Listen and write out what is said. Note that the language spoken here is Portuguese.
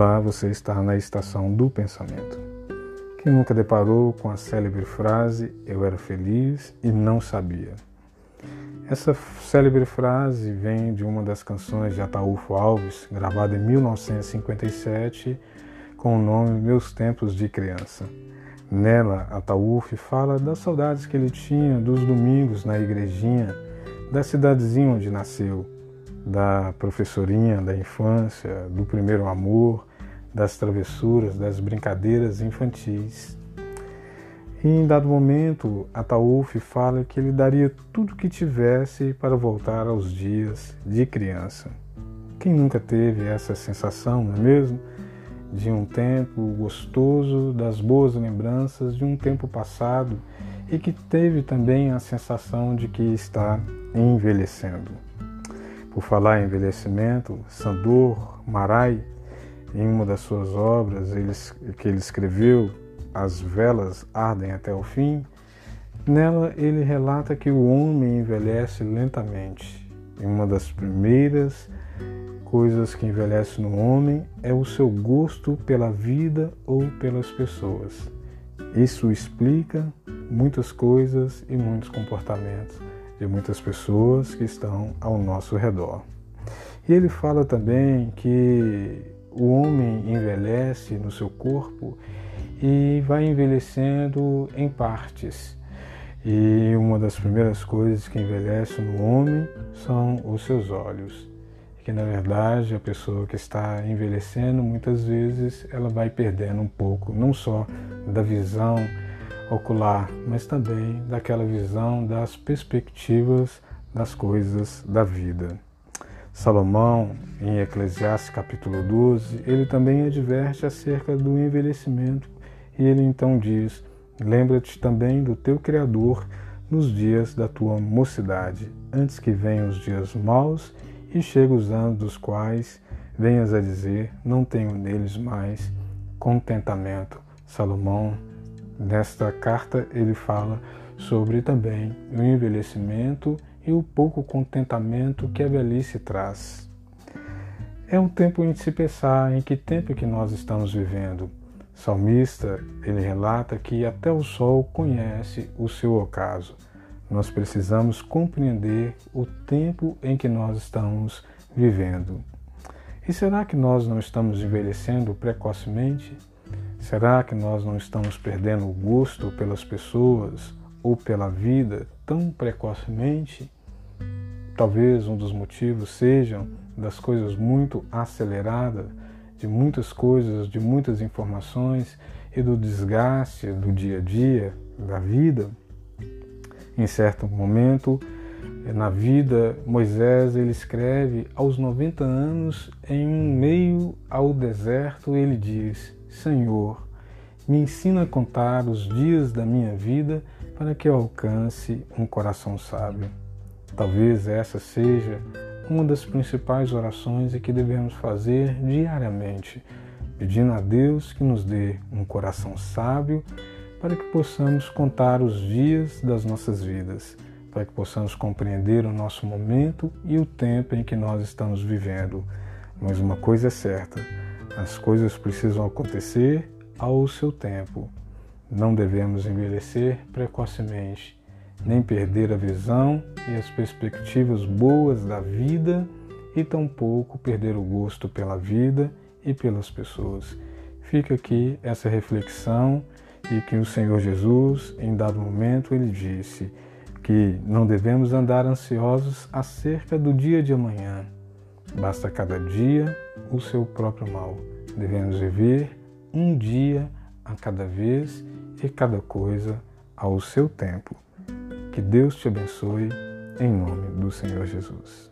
Olá, você está na estação do pensamento. Quem nunca deparou com a célebre frase Eu era feliz e não sabia? Essa célebre frase vem de uma das canções de Ataúfo Alves, gravada em 1957, com o nome Meus Tempos de Criança. Nela, Ataúfo fala das saudades que ele tinha dos domingos na igrejinha, da cidadezinha onde nasceu, da professorinha da infância, do primeiro amor, das travessuras, das brincadeiras infantis. E em dado momento, Ataúf fala que ele daria tudo que tivesse para voltar aos dias de criança. Quem nunca teve essa sensação, não é mesmo? De um tempo gostoso, das boas lembranças de um tempo passado e que teve também a sensação de que está envelhecendo. Por falar em envelhecimento, Sandor Marai, em uma das suas obras ele, que ele escreveu, As Velas Ardem até o Fim, nela ele relata que o homem envelhece lentamente. E uma das primeiras coisas que envelhece no homem é o seu gosto pela vida ou pelas pessoas. Isso explica muitas coisas e muitos comportamentos de muitas pessoas que estão ao nosso redor. E ele fala também que o homem envelhece no seu corpo e vai envelhecendo em partes. E uma das primeiras coisas que envelhece no homem são os seus olhos. Que na verdade a pessoa que está envelhecendo, muitas vezes ela vai perdendo um pouco, não só da visão ocular, mas também daquela visão das perspectivas das coisas da vida. Salomão, em Eclesiastes capítulo 12, ele também adverte acerca do envelhecimento e ele então diz: Lembra-te também do teu Criador nos dias da tua mocidade, antes que venham os dias maus e cheguem os anos dos quais venhas a dizer: Não tenho neles mais contentamento. Salomão Nesta carta ele fala sobre também o envelhecimento e o pouco contentamento que a velhice traz. É um tempo em se pensar em que tempo que nós estamos vivendo. Salmista, ele relata que até o sol conhece o seu ocaso. Nós precisamos compreender o tempo em que nós estamos vivendo. E será que nós não estamos envelhecendo precocemente? Será que nós não estamos perdendo o gosto pelas pessoas ou pela vida tão precocemente? Talvez um dos motivos sejam das coisas muito aceleradas, de muitas coisas, de muitas informações e do desgaste do dia a dia, da vida. Em certo momento, na vida, Moisés ele escreve aos 90 anos, em meio ao deserto, ele diz: Senhor, me ensina a contar os dias da minha vida para que eu alcance um coração sábio. Talvez essa seja uma das principais orações que devemos fazer diariamente, pedindo a Deus que nos dê um coração sábio para que possamos contar os dias das nossas vidas, para que possamos compreender o nosso momento e o tempo em que nós estamos vivendo. Mas uma coisa é certa, as coisas precisam acontecer ao seu tempo. Não devemos envelhecer precocemente, nem perder a visão e as perspectivas boas da vida e tampouco perder o gosto pela vida e pelas pessoas. Fica aqui essa reflexão e que o Senhor Jesus, em dado momento, ele disse que não devemos andar ansiosos acerca do dia de amanhã Basta cada dia o seu próprio mal. Devemos viver um dia a cada vez e cada coisa ao seu tempo. Que Deus te abençoe, em nome do Senhor Jesus.